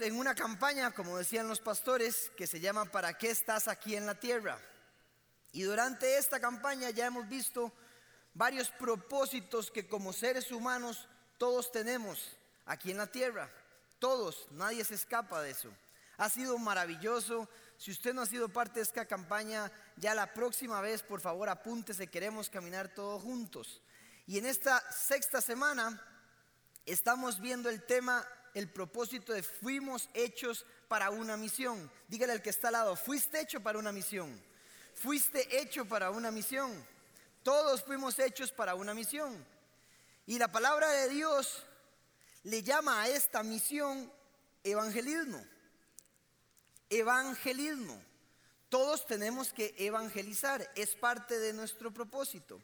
En una campaña, como decían los pastores, que se llama ¿Para qué estás aquí en la tierra? Y durante esta campaña ya hemos visto varios propósitos que como seres humanos todos tenemos aquí en la tierra. Todos, nadie se escapa de eso. Ha sido maravilloso. Si usted no ha sido parte de esta campaña, ya la próxima vez, por favor, apúntese, queremos caminar todos juntos. Y en esta sexta semana estamos viendo el tema el propósito de fuimos hechos para una misión. Dígale al que está al lado, fuiste hecho para una misión. Fuiste hecho para una misión. Todos fuimos hechos para una misión. Y la palabra de Dios le llama a esta misión evangelismo. Evangelismo. Todos tenemos que evangelizar. Es parte de nuestro propósito.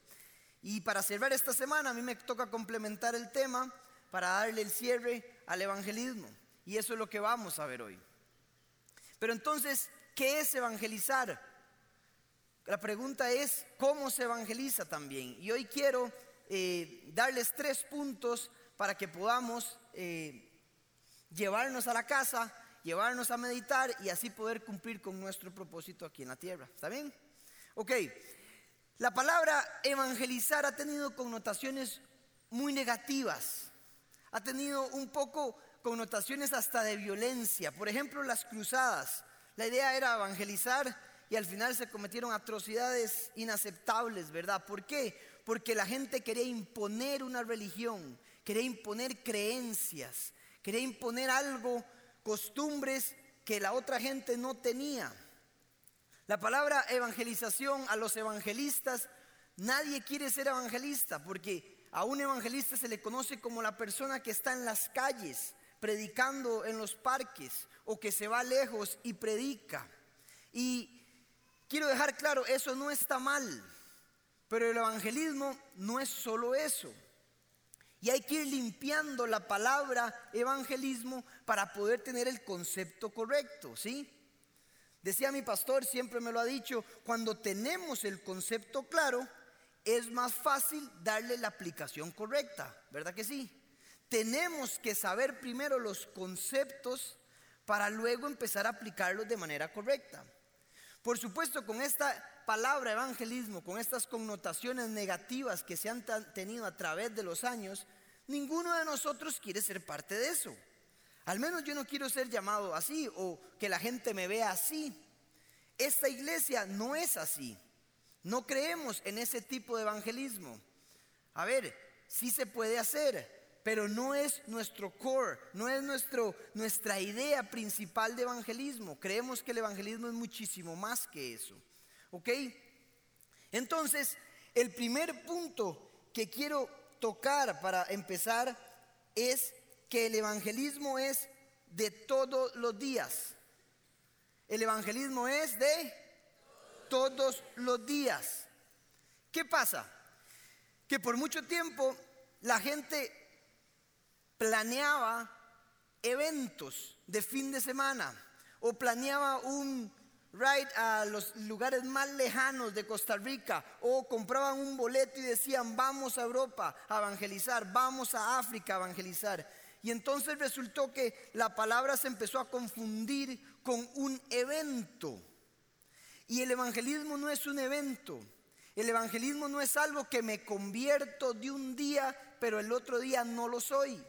Y para cerrar esta semana, a mí me toca complementar el tema para darle el cierre al evangelismo. Y eso es lo que vamos a ver hoy. Pero entonces, ¿qué es evangelizar? La pregunta es, ¿cómo se evangeliza también? Y hoy quiero eh, darles tres puntos para que podamos eh, llevarnos a la casa, llevarnos a meditar y así poder cumplir con nuestro propósito aquí en la tierra. ¿Está bien? Ok, la palabra evangelizar ha tenido connotaciones muy negativas ha tenido un poco connotaciones hasta de violencia. Por ejemplo, las cruzadas. La idea era evangelizar y al final se cometieron atrocidades inaceptables, ¿verdad? ¿Por qué? Porque la gente quería imponer una religión, quería imponer creencias, quería imponer algo, costumbres que la otra gente no tenía. La palabra evangelización a los evangelistas, nadie quiere ser evangelista porque a un evangelista se le conoce como la persona que está en las calles, predicando en los parques o que se va lejos y predica. Y quiero dejar claro, eso no está mal, pero el evangelismo no es solo eso. Y hay que ir limpiando la palabra evangelismo para poder tener el concepto correcto, ¿sí? Decía mi pastor, siempre me lo ha dicho, cuando tenemos el concepto claro, es más fácil darle la aplicación correcta, ¿verdad que sí? Tenemos que saber primero los conceptos para luego empezar a aplicarlos de manera correcta. Por supuesto, con esta palabra evangelismo, con estas connotaciones negativas que se han tenido a través de los años, ninguno de nosotros quiere ser parte de eso. Al menos yo no quiero ser llamado así o que la gente me vea así. Esta iglesia no es así. No creemos en ese tipo de evangelismo. A ver, sí se puede hacer, pero no es nuestro core, no es nuestro, nuestra idea principal de evangelismo. Creemos que el evangelismo es muchísimo más que eso. ¿Ok? Entonces, el primer punto que quiero tocar para empezar es que el evangelismo es de todos los días. El evangelismo es de todos los días. ¿Qué pasa? Que por mucho tiempo la gente planeaba eventos de fin de semana o planeaba un ride a los lugares más lejanos de Costa Rica o compraban un boleto y decían vamos a Europa a evangelizar, vamos a África a evangelizar. Y entonces resultó que la palabra se empezó a confundir con un evento. Y el evangelismo no es un evento. El evangelismo no es algo que me convierto de un día, pero el otro día no lo soy.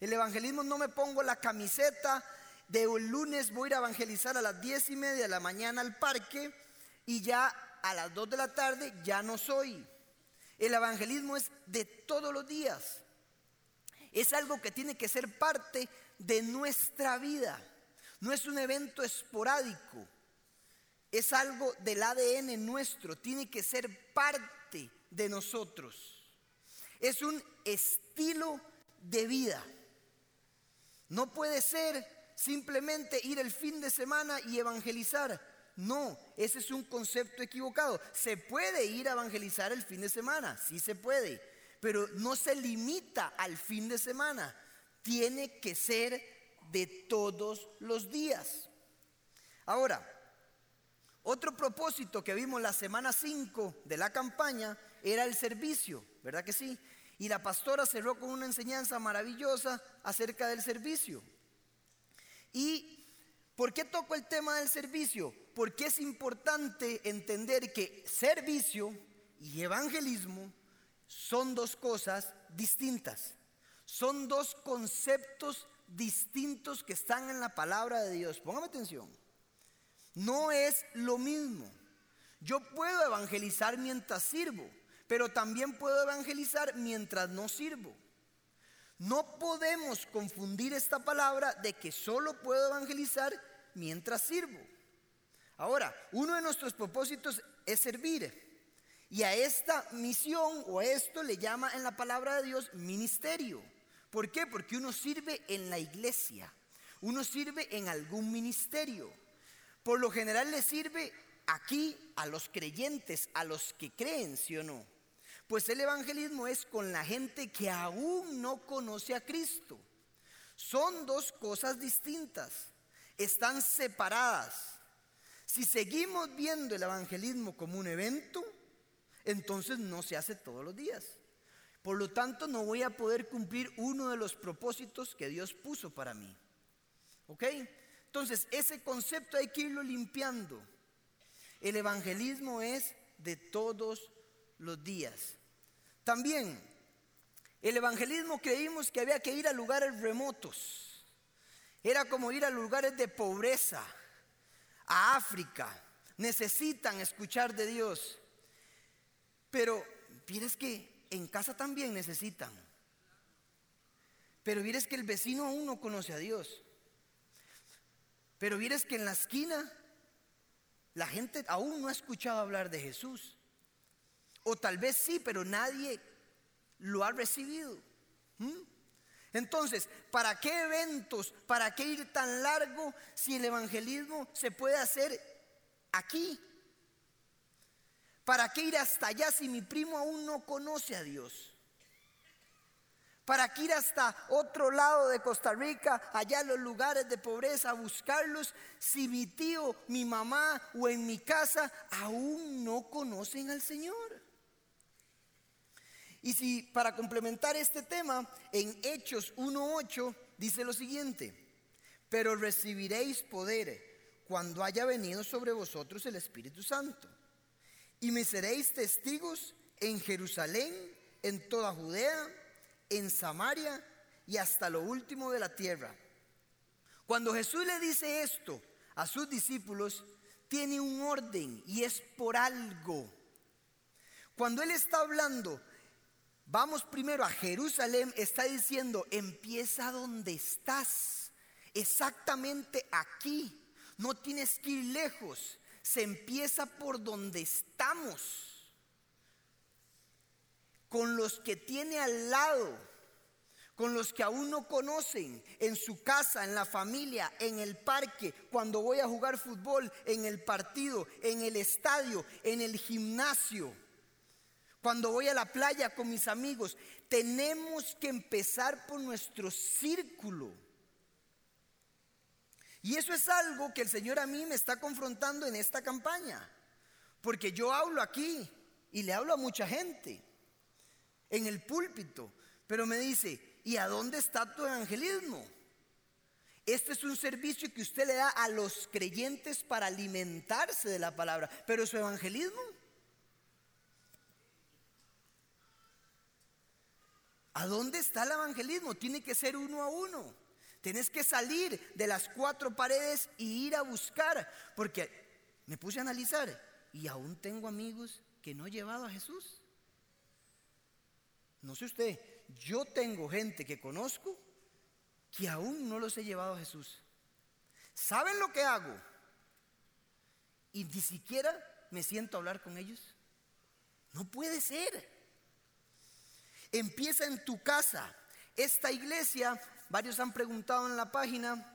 El evangelismo no me pongo la camiseta de un lunes voy a ir a evangelizar a las diez y media de la mañana al parque y ya a las dos de la tarde ya no soy. El evangelismo es de todos los días. Es algo que tiene que ser parte de nuestra vida. No es un evento esporádico es algo del ADN nuestro, tiene que ser parte de nosotros. Es un estilo de vida. No puede ser simplemente ir el fin de semana y evangelizar. No, ese es un concepto equivocado. Se puede ir a evangelizar el fin de semana, sí se puede, pero no se limita al fin de semana. Tiene que ser de todos los días. Ahora, otro propósito que vimos la semana 5 de la campaña era el servicio, ¿verdad que sí? Y la pastora cerró con una enseñanza maravillosa acerca del servicio. ¿Y por qué toco el tema del servicio? Porque es importante entender que servicio y evangelismo son dos cosas distintas. Son dos conceptos distintos que están en la palabra de Dios. Póngame atención. No es lo mismo. Yo puedo evangelizar mientras sirvo, pero también puedo evangelizar mientras no sirvo. No podemos confundir esta palabra de que solo puedo evangelizar mientras sirvo. Ahora, uno de nuestros propósitos es servir. Y a esta misión o a esto le llama en la palabra de Dios ministerio. ¿Por qué? Porque uno sirve en la iglesia, uno sirve en algún ministerio. Por lo general le sirve aquí a los creyentes, a los que creen, ¿sí o no? Pues el evangelismo es con la gente que aún no conoce a Cristo. Son dos cosas distintas, están separadas. Si seguimos viendo el evangelismo como un evento, entonces no se hace todos los días. Por lo tanto, no voy a poder cumplir uno de los propósitos que Dios puso para mí. ¿Ok? Entonces, ese concepto hay que irlo limpiando. El evangelismo es de todos los días. También, el evangelismo creímos que había que ir a lugares remotos. Era como ir a lugares de pobreza, a África. Necesitan escuchar de Dios. Pero, ¿vienes que en casa también necesitan. Pero vieres que el vecino aún no conoce a Dios. Pero vieres que en la esquina la gente aún no ha escuchado hablar de Jesús. O tal vez sí, pero nadie lo ha recibido. ¿Mm? Entonces, ¿para qué eventos? ¿Para qué ir tan largo si el evangelismo se puede hacer aquí? ¿Para qué ir hasta allá si mi primo aún no conoce a Dios? ¿Para qué ir hasta otro lado de Costa Rica, allá en los lugares de pobreza, a buscarlos si mi tío, mi mamá o en mi casa aún no conocen al Señor? Y si para complementar este tema, en Hechos 1.8 dice lo siguiente, pero recibiréis poder cuando haya venido sobre vosotros el Espíritu Santo y me seréis testigos en Jerusalén, en toda Judea, en Samaria y hasta lo último de la tierra. Cuando Jesús le dice esto a sus discípulos, tiene un orden y es por algo. Cuando Él está hablando, vamos primero a Jerusalén, está diciendo, empieza donde estás, exactamente aquí. No tienes que ir lejos se empieza por donde estamos, con los que tiene al lado, con los que aún no conocen, en su casa, en la familia, en el parque, cuando voy a jugar fútbol, en el partido, en el estadio, en el gimnasio, cuando voy a la playa con mis amigos. Tenemos que empezar por nuestro círculo. Y eso es algo que el Señor a mí me está confrontando en esta campaña. Porque yo hablo aquí y le hablo a mucha gente en el púlpito, pero me dice, ¿y a dónde está tu evangelismo? Este es un servicio que usted le da a los creyentes para alimentarse de la palabra, pero su evangelismo. ¿A dónde está el evangelismo? Tiene que ser uno a uno. Tienes que salir de las cuatro paredes y ir a buscar. Porque me puse a analizar y aún tengo amigos que no he llevado a Jesús. No sé usted, yo tengo gente que conozco que aún no los he llevado a Jesús. ¿Saben lo que hago? Y ni siquiera me siento a hablar con ellos. No puede ser. Empieza en tu casa. Esta iglesia Varios han preguntado en la página,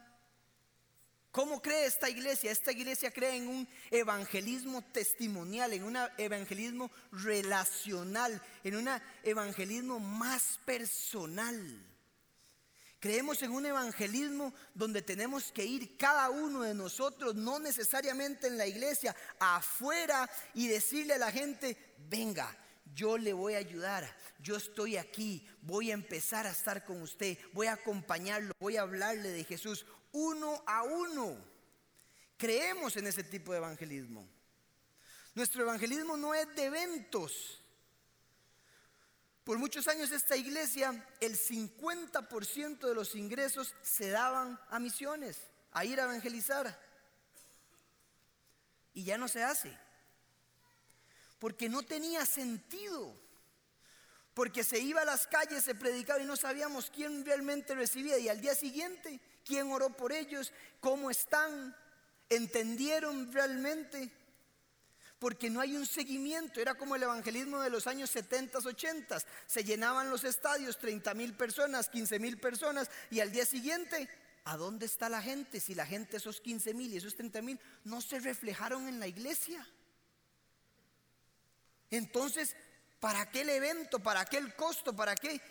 ¿cómo cree esta iglesia? Esta iglesia cree en un evangelismo testimonial, en un evangelismo relacional, en un evangelismo más personal. Creemos en un evangelismo donde tenemos que ir cada uno de nosotros, no necesariamente en la iglesia, afuera y decirle a la gente, venga, yo le voy a ayudar, yo estoy aquí, voy a empezar a estar con usted, voy a acompañarlo, voy a hablarle de Jesús. Uno a uno. Creemos en ese tipo de evangelismo. Nuestro evangelismo no es de eventos. Por muchos años esta iglesia, el 50% de los ingresos se daban a misiones, a ir a evangelizar. Y ya no se hace. Porque no tenía sentido. Porque se iba a las calles, se predicaba y no sabíamos quién realmente recibía. Y al día siguiente, quién oró por ellos, cómo están, entendieron realmente porque no hay un seguimiento. Era como el evangelismo de los años 70, 80. Se llenaban los estadios, 30 mil personas, 15 mil personas, y al día siguiente, ¿a dónde está la gente? Si la gente, esos 15 mil y esos 30 mil, no se reflejaron en la iglesia. Entonces, ¿para qué el evento? ¿Para qué el costo? ¿Para qué?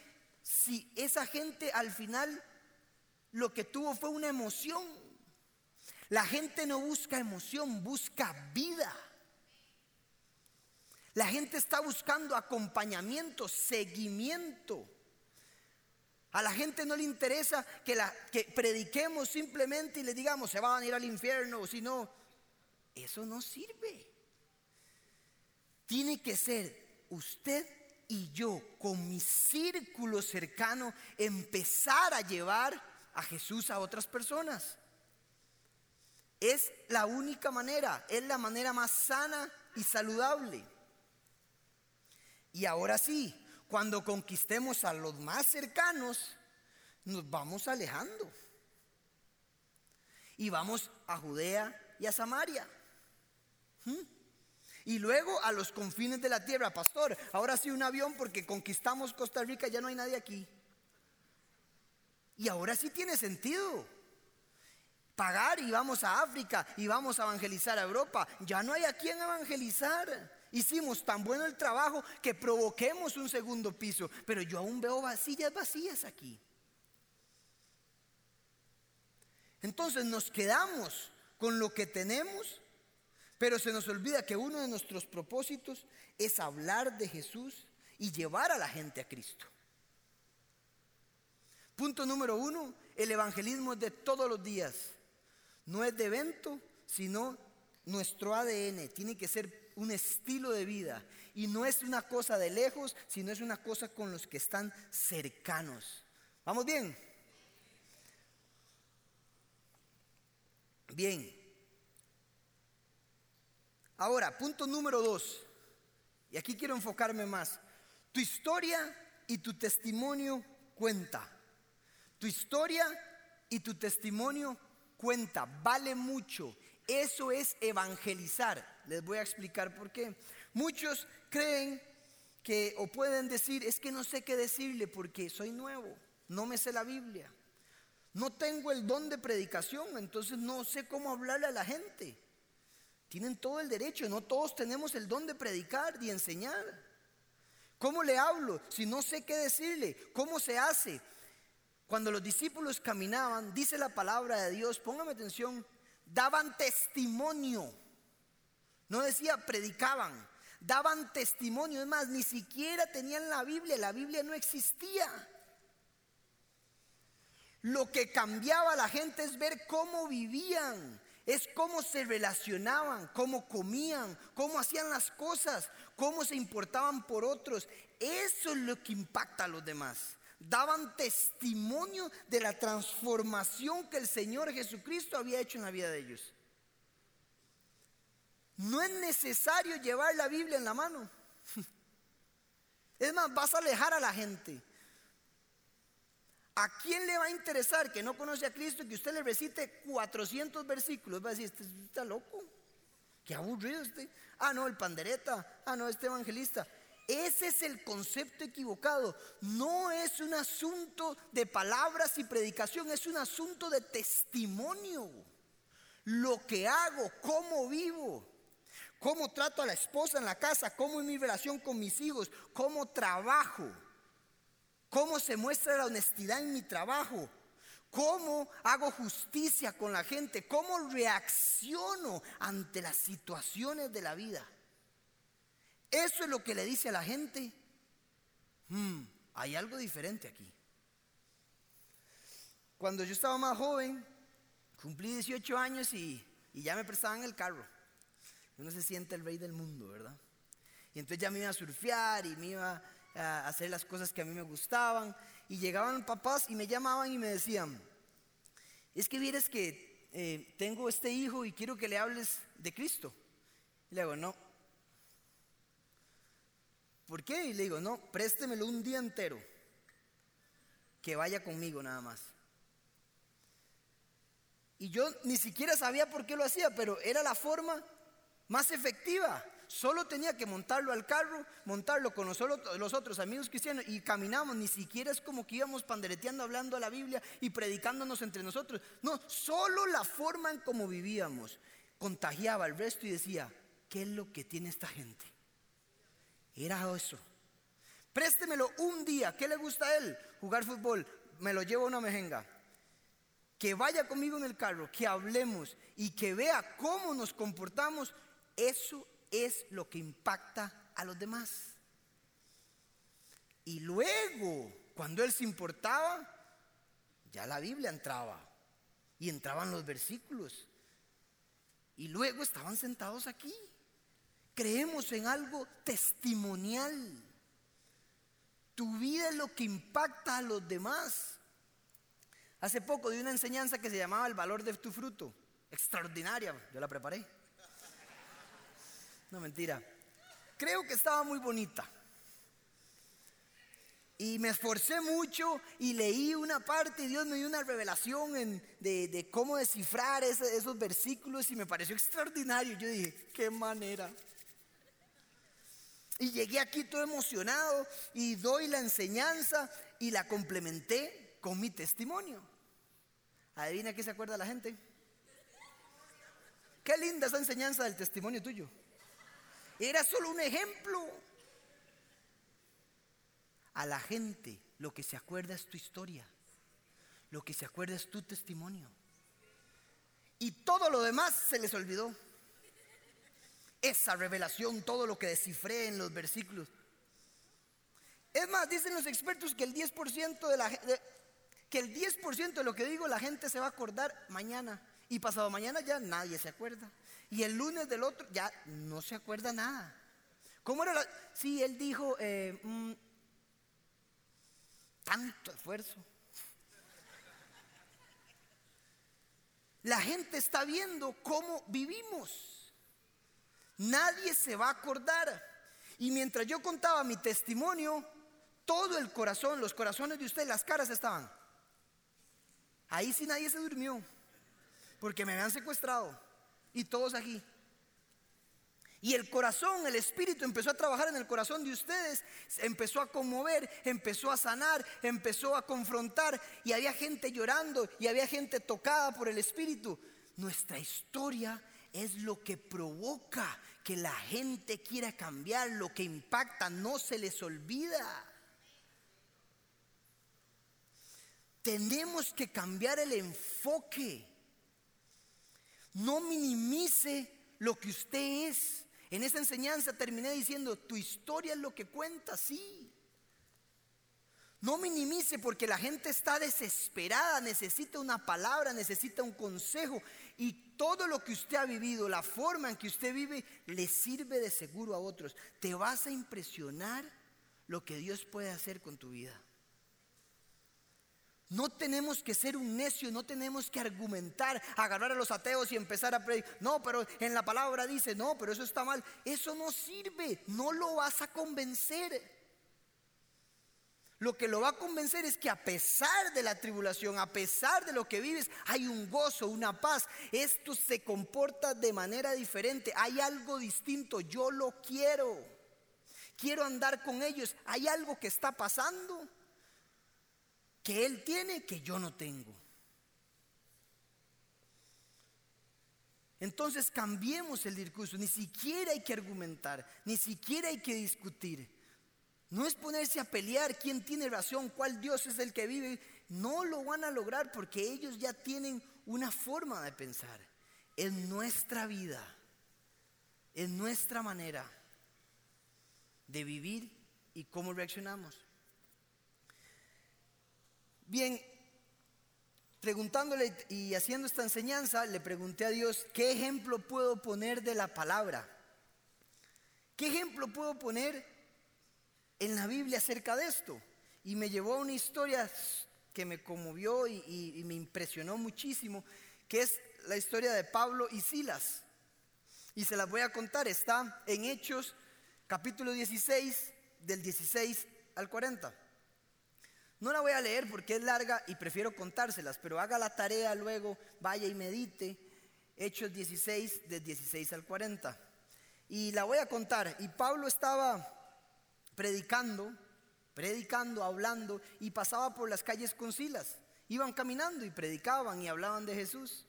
Si esa gente al final lo que tuvo fue una emoción. La gente no busca emoción, busca vida. La gente está buscando acompañamiento, seguimiento. A la gente no le interesa que, la, que prediquemos simplemente y le digamos, se van a ir al infierno, si no, eso no sirve. Tiene que ser usted y yo, con mi círculo cercano, empezar a llevar a Jesús a otras personas. Es la única manera, es la manera más sana y saludable. Y ahora sí, cuando conquistemos a los más cercanos, nos vamos alejando. Y vamos a Judea y a Samaria. ¿Mm? Y luego a los confines de la tierra, pastor. Ahora sí un avión porque conquistamos Costa Rica, ya no hay nadie aquí. Y ahora sí tiene sentido. Pagar y vamos a África y vamos a evangelizar a Europa. Ya no hay a quien evangelizar. Hicimos tan bueno el trabajo que provoquemos un segundo piso, pero yo aún veo vasillas vacías aquí. Entonces nos quedamos con lo que tenemos, pero se nos olvida que uno de nuestros propósitos es hablar de Jesús y llevar a la gente a Cristo. Punto número uno, el evangelismo es de todos los días. No es de evento, sino nuestro ADN. Tiene que ser un estilo de vida. Y no es una cosa de lejos, sino es una cosa con los que están cercanos. ¿Vamos bien? Bien. Ahora, punto número dos. Y aquí quiero enfocarme más. Tu historia y tu testimonio cuenta. Tu historia y tu testimonio cuenta. Vale mucho. Eso es evangelizar. Les voy a explicar por qué. Muchos creen que o pueden decir, es que no sé qué decirle porque soy nuevo, no me sé la Biblia. No tengo el don de predicación, entonces no sé cómo hablarle a la gente. Tienen todo el derecho, no todos tenemos el don de predicar y enseñar. ¿Cómo le hablo si no sé qué decirle? ¿Cómo se hace? Cuando los discípulos caminaban, dice la palabra de Dios, póngame atención, daban testimonio. No decía predicaban, daban testimonio. Es más, ni siquiera tenían la Biblia, la Biblia no existía. Lo que cambiaba a la gente es ver cómo vivían, es cómo se relacionaban, cómo comían, cómo hacían las cosas, cómo se importaban por otros. Eso es lo que impacta a los demás daban testimonio de la transformación que el Señor Jesucristo había hecho en la vida de ellos. No es necesario llevar la Biblia en la mano. Es más, vas a alejar a la gente. ¿A quién le va a interesar que no conoce a Cristo que usted le recite 400 versículos? Va a decir, este está loco. Qué aburrido este. Ah, no, el pandereta. Ah, no, este evangelista. Ese es el concepto equivocado. No es un asunto de palabras y predicación, es un asunto de testimonio. Lo que hago, cómo vivo, cómo trato a la esposa en la casa, cómo es mi relación con mis hijos, cómo trabajo, cómo se muestra la honestidad en mi trabajo, cómo hago justicia con la gente, cómo reacciono ante las situaciones de la vida. Eso es lo que le dice a la gente. Hmm, hay algo diferente aquí. Cuando yo estaba más joven, Cumplí 18 años y, y ya me prestaban el carro. Uno se siente el rey del mundo, ¿verdad? Y entonces ya me iba a surfear y me iba hacer las cosas que a mí me gustaban. Y llegaban papás y me llamaban y me decían, es que vieres que eh, tengo este hijo y quiero que le hables de Cristo. Y le digo, no. ¿Por qué? Y le digo, no, préstemelo un día entero. Que vaya conmigo nada más. Y yo ni siquiera sabía por qué lo hacía, pero era la forma más efectiva. Solo tenía que montarlo al carro, montarlo con los, los otros amigos cristianos y caminamos. Ni siquiera es como que íbamos pandereteando, hablando a la Biblia y predicándonos entre nosotros. No, solo la forma en cómo vivíamos contagiaba al resto y decía, ¿qué es lo que tiene esta gente? Era eso. Préstemelo un día. ¿Qué le gusta a él? Jugar fútbol. Me lo llevo una mejenga. Que vaya conmigo en el carro, que hablemos y que vea cómo nos comportamos. Eso es lo que impacta a los demás. Y luego, cuando él se importaba, ya la Biblia entraba y entraban los versículos. Y luego estaban sentados aquí. Creemos en algo testimonial. Tu vida es lo que impacta a los demás. Hace poco di una enseñanza que se llamaba El valor de tu fruto. Extraordinaria, yo la preparé. No, mentira. Creo que estaba muy bonita. Y me esforcé mucho y leí una parte y Dios me dio una revelación de, cómo descifrar esos versículos y me pareció extraordinario. Yo dije, qué manera. Y llegué aquí todo emocionado y doy la enseñanza y la complementé con mi testimonio. Adivina qué se acuerda la gente. Qué linda esa enseñanza del testimonio tuyo. Era solo un ejemplo. A la gente lo que se acuerda es tu historia. Lo que se acuerda es tu testimonio. Y todo lo demás se les olvidó. Esa revelación, todo lo que descifré en los versículos. Es más, dicen los expertos que el 10% de la que el 10% de lo que digo la gente se va a acordar mañana y pasado mañana ya nadie se acuerda. Y el lunes del otro ya no se acuerda nada. ¿Cómo era la.? Sí, él dijo: eh, mm, tanto esfuerzo. La gente está viendo cómo vivimos. Nadie se va a acordar. Y mientras yo contaba mi testimonio, todo el corazón, los corazones de ustedes, las caras estaban. Ahí sí nadie se durmió, porque me habían secuestrado y todos aquí. Y el corazón, el espíritu empezó a trabajar en el corazón de ustedes, empezó a conmover, empezó a sanar, empezó a confrontar y había gente llorando y había gente tocada por el espíritu. Nuestra historia es lo que provoca que la gente quiera cambiar, lo que impacta, no se les olvida. Tenemos que cambiar el enfoque. No minimice lo que usted es. En esa enseñanza terminé diciendo, tu historia es lo que cuenta, sí. No minimice porque la gente está desesperada, necesita una palabra, necesita un consejo. Y todo lo que usted ha vivido, la forma en que usted vive, le sirve de seguro a otros. Te vas a impresionar lo que Dios puede hacer con tu vida. No tenemos que ser un necio, no tenemos que argumentar, agarrar a los ateos y empezar a predicar. No, pero en la palabra dice, no, pero eso está mal. Eso no sirve, no lo vas a convencer. Lo que lo va a convencer es que a pesar de la tribulación, a pesar de lo que vives, hay un gozo, una paz. Esto se comporta de manera diferente. Hay algo distinto. Yo lo quiero. Quiero andar con ellos. Hay algo que está pasando que Él tiene que yo no tengo. Entonces cambiemos el discurso, ni siquiera hay que argumentar, ni siquiera hay que discutir. No es ponerse a pelear quién tiene razón, cuál Dios es el que vive. No lo van a lograr porque ellos ya tienen una forma de pensar. En nuestra vida, en nuestra manera de vivir y cómo reaccionamos. Bien, preguntándole y haciendo esta enseñanza, le pregunté a Dios, ¿qué ejemplo puedo poner de la palabra? ¿Qué ejemplo puedo poner en la Biblia acerca de esto? Y me llevó a una historia que me conmovió y, me impresionó muchísimo, que es la historia de Pablo y Silas. Y se las voy a contar, está en Hechos capítulo 16, del 16 al 40. No la voy a leer porque es larga y prefiero contárselas, pero haga la tarea luego, vaya y medite. Hechos 16, del 16 al 40. Y la voy a contar. Y Pablo estaba predicando, predicando, hablando, y pasaba por las calles con Silas. Iban caminando y predicaban y hablaban de Jesús.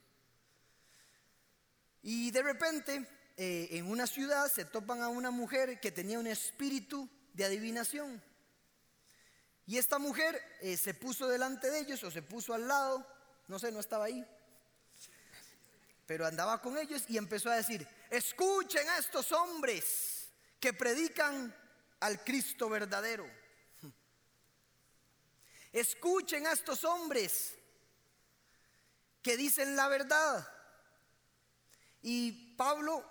Y de repente, eh, en una ciudad se topan a una mujer que tenía un espíritu de adivinación. Y esta mujer eh, se puso delante de ellos o se puso al lado, no sé, no estaba ahí, pero andaba con ellos y empezó a decir, escuchen a estos hombres que predican al Cristo verdadero. Escuchen a estos hombres que dicen la verdad. Y Pablo,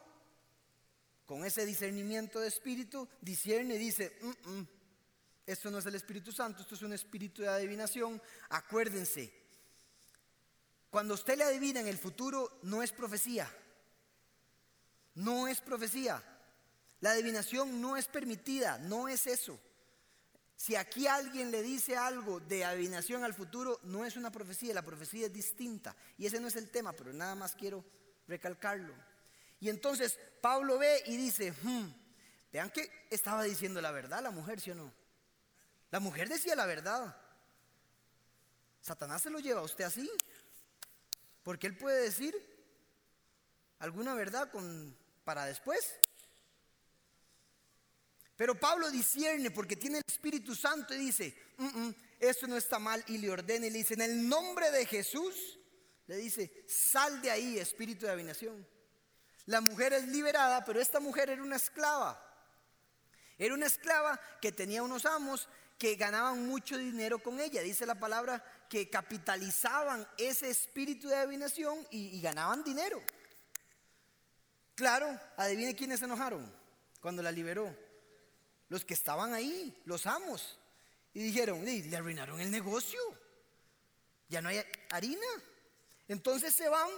con ese discernimiento de espíritu, discierne y dice, mm, mm, esto no es el Espíritu Santo, esto es un espíritu de adivinación. Acuérdense, cuando usted le adivina en el futuro, no es profecía. No es profecía. La adivinación no es permitida, no es eso. Si aquí alguien le dice algo de adivinación al futuro, no es una profecía, la profecía es distinta. Y ese no es el tema, pero nada más quiero recalcarlo. Y entonces Pablo ve y dice, hmm, vean que estaba diciendo la verdad la mujer, ¿sí o no? La mujer decía la verdad. Satanás se lo lleva a usted así. Porque él puede decir alguna verdad para después. Pero Pablo discierne porque tiene el Espíritu Santo y dice, mm, mm, esto no está mal y le ordena y le dice, en el nombre de Jesús, le dice, sal de ahí, espíritu de adivinación. La mujer es liberada, pero esta mujer era una esclava. Era una esclava que tenía unos amos que ganaban mucho dinero con ella. Dice la palabra que capitalizaban ese espíritu de adivinación y, ganaban dinero. Claro, adivine quiénes se enojaron cuando la liberó. Los que estaban ahí, los amos. Y dijeron, le arruinaron el negocio. Ya no hay harina. Entonces se van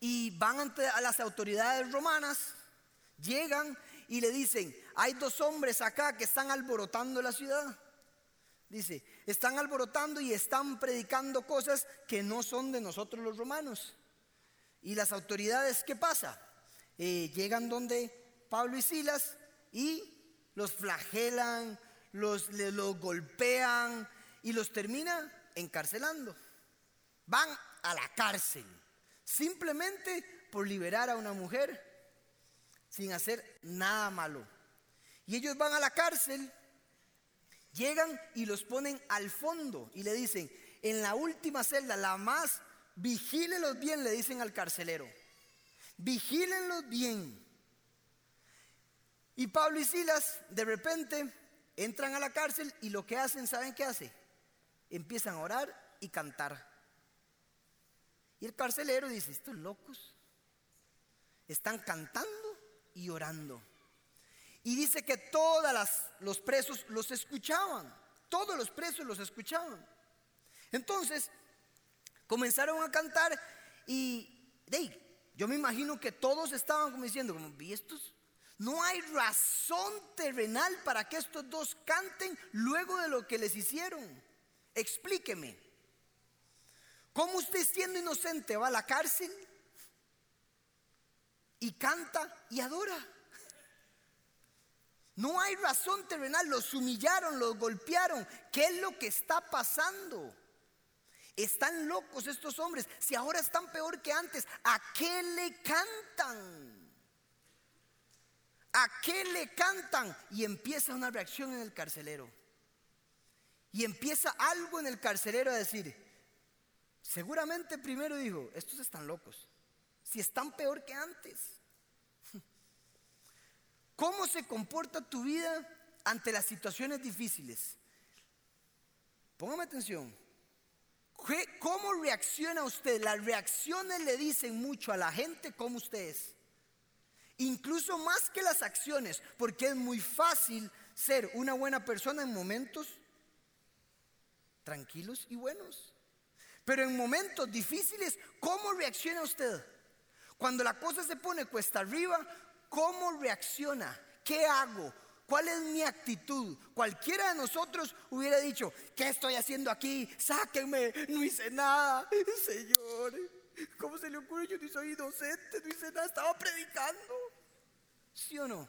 y van ante a las autoridades romanas, llegan y le dicen, hay dos hombres acá que están alborotando la ciudad. Dice, están alborotando y están predicando cosas que no son de nosotros los romanos. Y las autoridades, ¿qué pasa? Eh, llegan donde Pablo y Silas y los flagelan, los, los golpean y los termina encarcelando. Van a la cárcel, simplemente por liberar a una mujer sin hacer nada malo. Y ellos van a la cárcel, llegan y los ponen al fondo y le dicen, en la última celda, la más, vigílenlos bien, le dicen al carcelero. Vigílenlos bien. Y Pablo y Silas de repente entran a la cárcel y lo que hacen, ¿saben qué hace? Empiezan a orar y cantar. Y el carcelero dice, estos locos están cantando y orando. Y dice que todos los presos los escuchaban. Todos los presos los escuchaban. Entonces, comenzaron a cantar y yo me imagino que todos estaban como diciendo, como, ¿y estos? No hay razón terrenal para que estos dos canten luego de lo que les hicieron. Explíqueme. ¿Cómo usted siendo inocente va a la cárcel y canta y adora? No hay razón terrenal, los humillaron, los golpearon. ¿Qué es lo que está pasando? Están locos estos hombres. Si ahora están peor que antes, ¿a qué le cantan? ¿A qué le cantan? Y empieza una reacción en el carcelero. Y empieza algo en el carcelero a decir, seguramente primero dijo, estos están locos. Si están peor que antes. ¿Cómo se comporta tu vida ante las situaciones difíciles? Póngame atención. ¿Cómo reacciona usted? Las reacciones le dicen mucho a la gente cómo usted es. Incluso más que las acciones, porque es muy fácil ser una buena persona en momentos tranquilos y buenos. Pero en momentos difíciles, ¿cómo reacciona usted? Cuando la cosa se pone cuesta arriba, ¿cómo reacciona? ¿Qué hago? ¿Cuál es mi actitud? Cualquiera de nosotros hubiera dicho, ¿qué estoy haciendo aquí? Sáquenme, no hice nada. Señor, ¿cómo se le ocurre? Yo no soy inocente, no hice nada, estaba predicando. ¿Sí o no?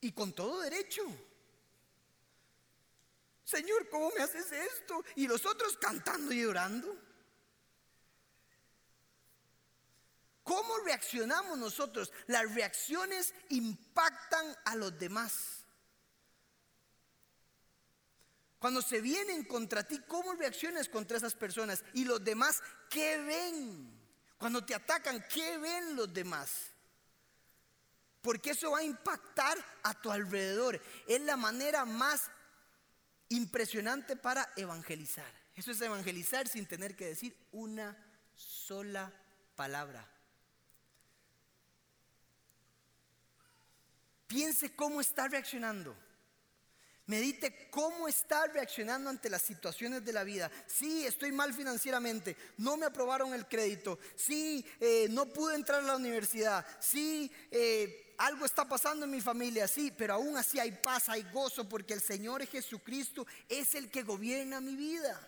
Y con todo derecho. Señor, ¿cómo me haces esto? Y los otros cantando y llorando. ¿Cómo reaccionamos nosotros? Las reacciones impactan a los demás. Cuando se vienen contra ti, ¿cómo reaccionas contra esas personas? Y los demás, ¿qué ven? Cuando te atacan, ¿qué ven los demás? Porque eso va a impactar a tu alrededor. Es la manera más impresionante para evangelizar. Eso es evangelizar sin tener que decir una sola palabra. Piense cómo está reaccionando. Medite cómo está reaccionando ante las situaciones de la vida. Sí, estoy mal financieramente. No me aprobaron el crédito. Sí, eh, no pude entrar a la universidad. Sí, eh, algo está pasando en mi familia. Sí, pero aún así hay paz, hay gozo, porque el Señor Jesucristo es el que gobierna mi vida.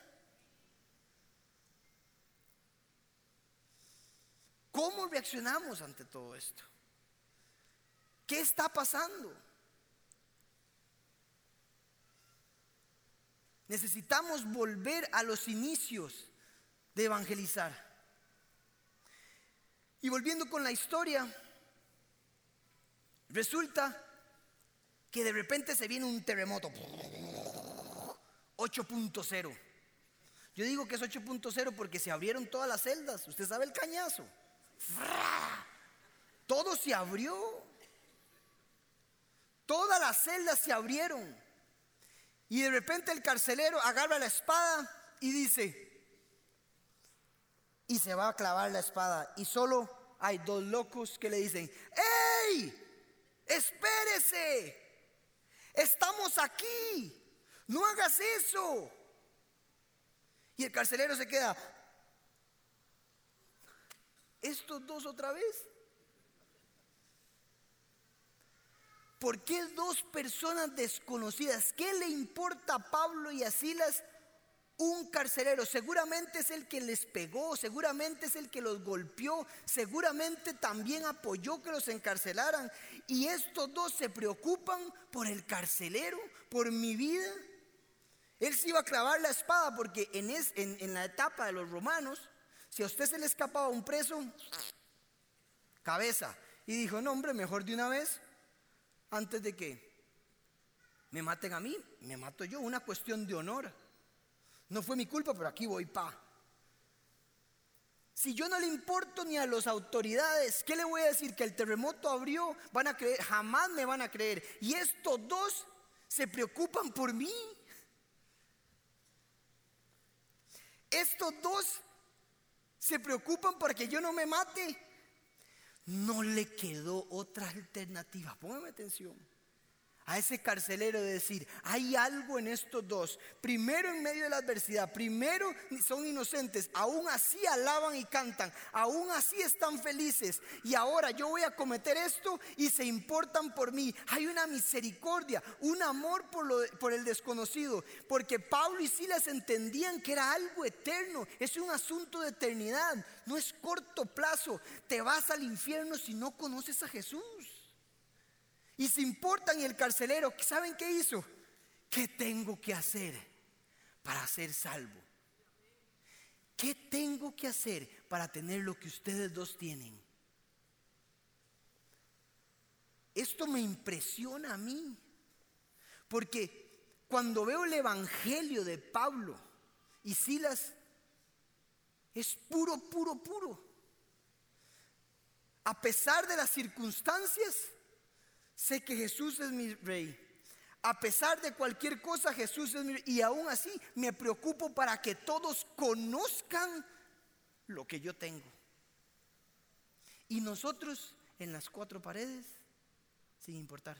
¿Cómo reaccionamos ante todo esto? ¿Qué está pasando? Necesitamos volver a los inicios de evangelizar. Y volviendo con la historia, resulta que de repente se viene un terremoto 8.0. Yo digo que es 8.0 porque se abrieron todas las celdas. Usted sabe el cañazo. Todo se abrió. Todas las celdas se abrieron. Y de repente el carcelero agarra la espada y dice, y se va a clavar la espada. Y solo hay dos locos que le dicen, ¡Ey! Espérese. Estamos aquí. No hagas eso. Y el carcelero se queda. ¿Estos dos otra vez? ¿Por qué dos personas desconocidas? ¿Qué le importa a Pablo y a Silas un carcelero? Seguramente es el que les pegó, seguramente es el que los golpeó, seguramente también apoyó que los encarcelaran. Y estos dos se preocupan por el carcelero, por mi vida. Él se iba a clavar la espada porque en, en la etapa de los romanos, si a usted se le escapaba un preso, cabeza. Y dijo, no hombre, mejor de una vez antes de que me maten a mí, me mato yo, una cuestión de honor. No fue mi culpa, pero aquí voy pa. Si yo no le importo ni a las autoridades, ¿qué le voy a decir? Que el terremoto abrió, van a creer, jamás me van a creer. Y estos dos se preocupan por mí. Estos dos se preocupan para que yo no me mate. No le quedó otra alternativa. Póngame atención a ese carcelero de decir, hay algo en estos dos. Primero en medio de la adversidad, primero son inocentes, aún así alaban y cantan, aún así están felices. Y ahora yo voy a cometer esto y se importan por mí. Hay una misericordia, un amor por, el desconocido, porque Pablo y Silas entendían que era algo eterno, es un asunto de eternidad, no es corto plazo. Te vas al infierno si no conoces a Jesús y se importan y el carcelero, ¿saben qué hizo? ¿Qué tengo que hacer para ser salvo? ¿Qué tengo que hacer para tener lo que ustedes dos tienen? Esto me impresiona a mí, porque cuando veo el Evangelio de Pablo y Silas, es puro, puro, puro. A pesar de las circunstancias, Sé que Jesús es mi rey. A pesar de cualquier cosa, Jesús es mi... Y aún así me preocupo para que todos conozcan lo que yo tengo. Y nosotros en las cuatro paredes, sin importar.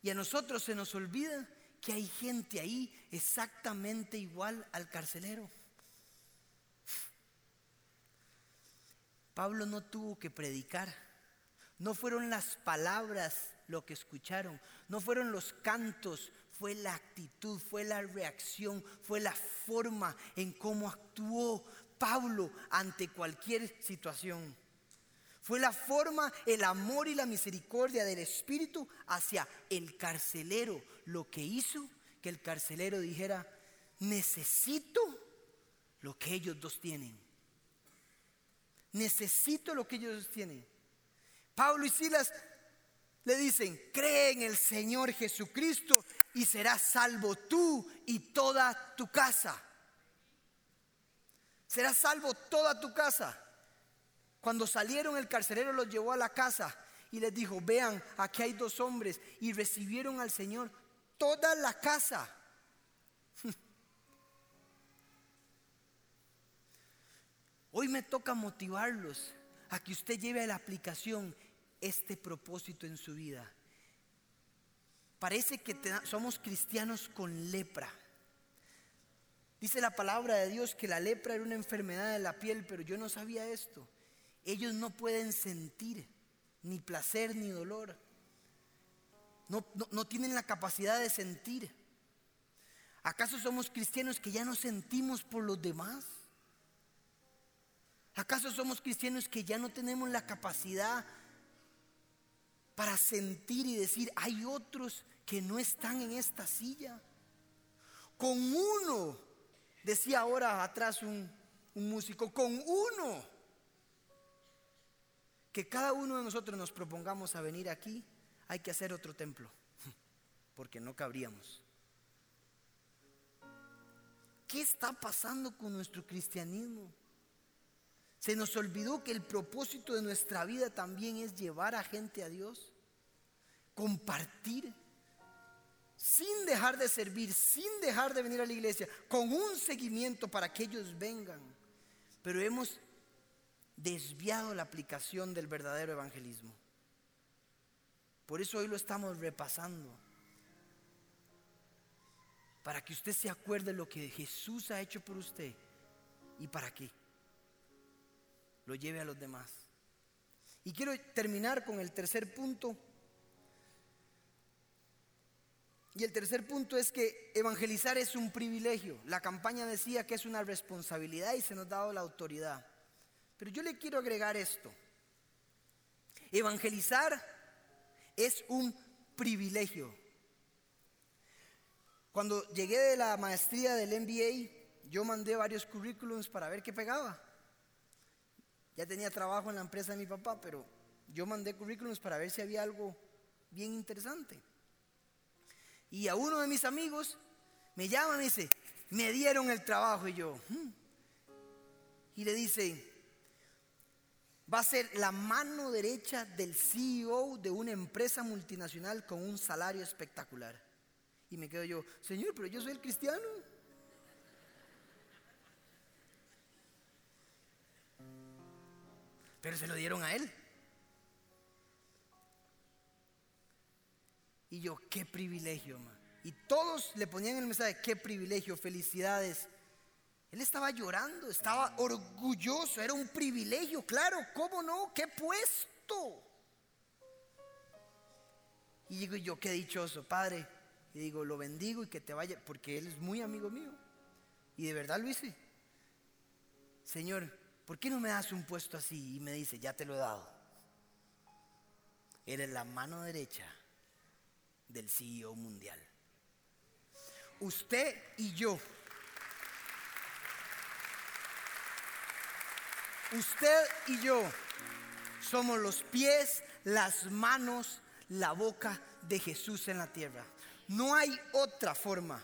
Y a nosotros se nos olvida que hay gente ahí exactamente igual al carcelero. Pablo no tuvo que predicar. No fueron las palabras lo que escucharon, no fueron los cantos, fue la actitud, fue la reacción, fue la forma en cómo actuó Pablo ante cualquier situación. Fue la forma, el amor y la misericordia del Espíritu hacia el carcelero lo que hizo que el carcelero dijera, necesito lo que ellos dos tienen. Necesito lo que ellos tienen. Pablo y Silas le dicen, cree en el Señor Jesucristo y serás salvo tú y toda tu casa. Serás salvo toda tu casa. Cuando salieron el carcelero los llevó a la casa y les dijo, vean, aquí hay dos hombres y recibieron al Señor toda la casa. Hoy me toca motivarlos a que usted lleve a la aplicación este propósito en su vida. Parece que somos cristianos con lepra. Dice la palabra de Dios que la lepra era una enfermedad de la piel, pero yo no sabía esto. Ellos no pueden sentir ni placer ni dolor. No, no tienen la capacidad de sentir. ¿Acaso somos cristianos que ya no sentimos por los demás? ¿Acaso somos cristianos que ya no tenemos la capacidad para sentir y decir, hay otros que no están en esta silla? Con uno, decía ahora atrás un, músico, con uno, que cada uno de nosotros nos propongamos a venir aquí, hay que hacer otro templo, porque no cabríamos. ¿Qué está pasando con nuestro cristianismo? Se nos olvidó que el propósito de nuestra vida también es llevar a gente a Dios, compartir, sin dejar de servir, sin dejar de venir a la iglesia, con un seguimiento para que ellos vengan. Pero hemos desviado la aplicación del verdadero evangelismo. Por eso hoy lo estamos repasando. Para que usted se acuerde de lo que Jesús ha hecho por usted y para qué lo lleve a los demás. Y quiero terminar con el tercer punto. Y el tercer punto es que evangelizar es un privilegio. La campaña decía que es una responsabilidad y se nos ha dado la autoridad. Pero yo le quiero agregar esto. Evangelizar es un privilegio. Cuando llegué de la maestría del MBA, yo mandé varios currículums para ver qué pegaba. Ya tenía trabajo en la empresa de mi papá, pero yo mandé currículums para ver si había algo bien interesante. Y a uno de mis amigos me llama y me dice, me dieron el trabajo. Y yo, hmm". y le dice, va a ser la mano derecha del CEO de una empresa multinacional con un salario espectacular. Y me quedo yo, Señor, pero yo soy el cristiano. Pero se lo dieron a él. Y yo, qué privilegio. Y todos le ponían el mensaje, qué privilegio, felicidades. Él estaba llorando, estaba orgulloso, era un privilegio, claro, ¿cómo no? ¿Qué puesto? Y digo yo, qué dichoso, Padre. Y digo, lo bendigo y que te vaya, porque Él es muy amigo mío. Y de verdad lo hice. Señor, ¿por qué no me das un puesto así? Y me dice, ya te lo he dado. Eres la mano derecha del CEO mundial. Usted y yo. Usted y yo somos los pies, las manos, la boca de Jesús en la tierra. No hay otra forma.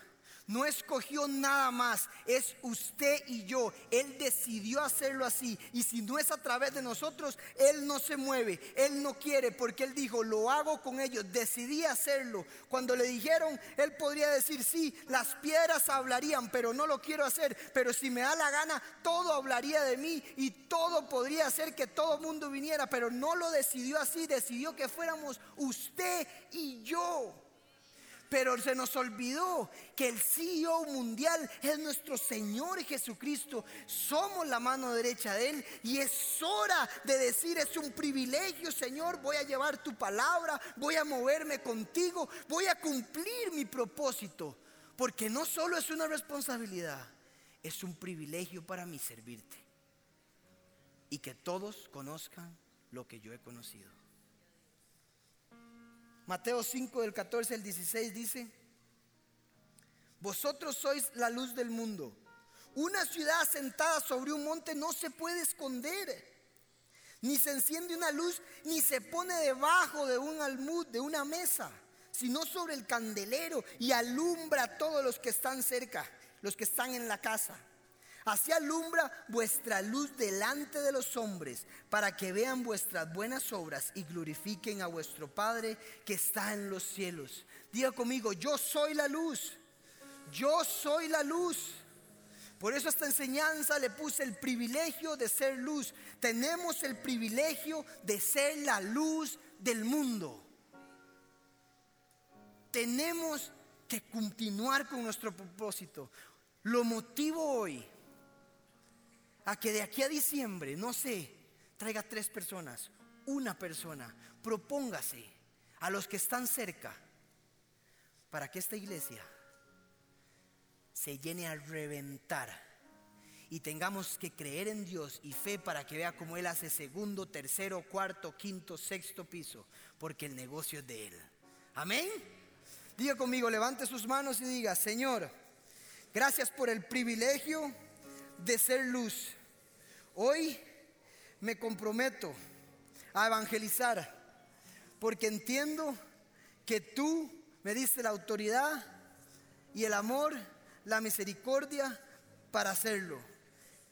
No escogió nada más, es usted y yo. Él decidió hacerlo así. Y si no es a través de nosotros, Él no se mueve. Él no quiere porque Él dijo, lo hago con ellos. Decidí hacerlo. Cuando le dijeron, Él podría decir, sí, las piedras hablarían, pero no lo quiero hacer. Pero si me da la gana, todo hablaría de mí y todo podría hacer que todo mundo viniera. Pero no lo decidió así, decidió que fuéramos usted y yo. Pero se nos olvidó que el CEO mundial es nuestro Señor Jesucristo. Somos la mano derecha de Él. Y es hora de decir, es un privilegio, Señor. Voy a llevar tu palabra, voy a moverme contigo, voy a cumplir mi propósito. Porque no solo es una responsabilidad, es un privilegio para mí servirte. Y que todos conozcan lo que yo he conocido. Mateo 5 del 14 al 16 dice, vosotros sois la luz del mundo. Una ciudad sentada sobre un monte no se puede esconder. Ni se enciende una luz, ni se pone debajo de un almud, de una mesa, sino sobre el candelero y alumbra a todos los que están cerca, los que están en la casa. Así alumbra vuestra luz delante de los hombres, para que vean vuestras buenas obras y glorifiquen a vuestro Padre que está en los cielos. Diga conmigo, yo soy la luz, yo soy la luz. Por eso esta enseñanza le puse el privilegio de ser luz. Tenemos el privilegio de ser la luz del mundo. Tenemos que continuar con nuestro propósito. Lo motivo hoy a que de aquí a diciembre, no sé, traiga tres personas, una persona, propóngase a los que están cerca para que esta iglesia se llene a reventar y tengamos que creer en Dios y fe para que vea cómo Él hace segundo, tercero, cuarto, quinto, sexto piso, porque el negocio es de Él. Amén. Diga conmigo, levante sus manos y diga, Señor, gracias por el privilegio de ser luz. Hoy me comprometo a evangelizar porque entiendo que tú me diste la autoridad y el amor, la misericordia para hacerlo.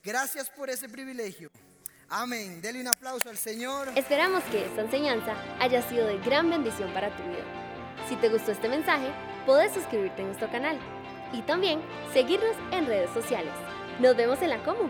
Gracias por ese privilegio. Amén. Dele un aplauso al Señor. Esperamos que esta enseñanza haya sido de gran bendición para tu vida. Si te gustó este mensaje, puedes suscribirte a nuestro canal y también seguirnos en redes sociales. Nos vemos en la Comu.